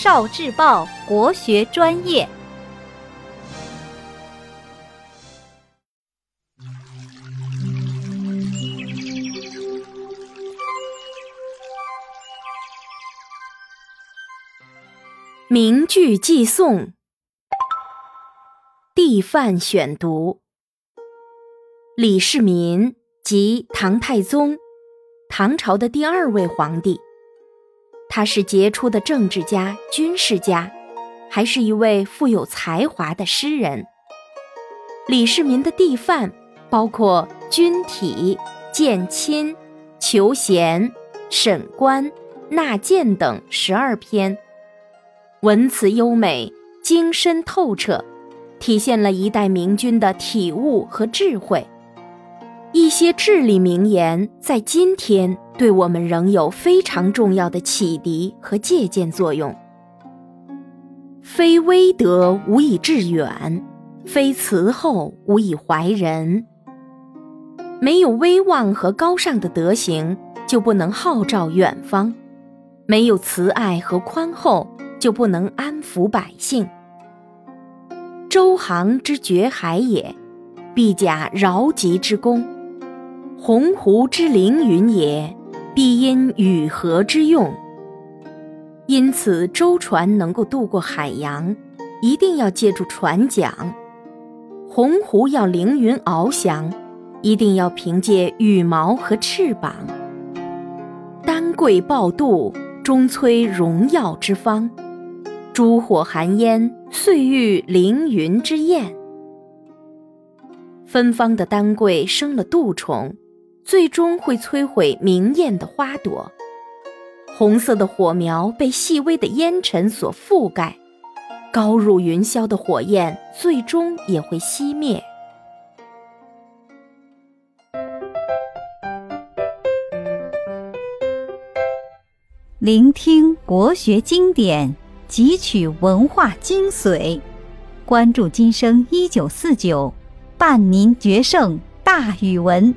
少智报国学专业。名句寄颂，地范选读。李世民即唐太宗，唐朝的第二位皇帝。他是杰出的政治家、军事家，还是一位富有才华的诗人。李世民的地范包括军体、建亲、求贤、审官、纳谏等十二篇。文辞优美，精深透彻，体现了一代明君的体悟和智慧。一些至理名言，在今天对我们仍有非常重要的启迪和借鉴作用。非威德无以致远，非慈厚无以怀人。没有威望和高尚的德行，就不能号召远方；没有慈爱和宽厚。就不能安抚百姓。周行之绝海也，必假饶吉之功；鸿鹄之凌云也，必因与河之用。因此，舟船能够渡过海洋，一定要借助船桨；鸿鹄要凌云翱翔，一定要凭借羽毛和翅膀。丹桂报度，终摧荣耀之方。烛火寒烟，岁遇凌云之宴。芬芳的丹桂生了蠹虫，最终会摧毁明艳的花朵；红色的火苗被细微的烟尘所覆盖，高入云霄的火焰最终也会熄灭。聆听国学经典。汲取文化精髓，关注今生一九四九，伴您决胜大语文。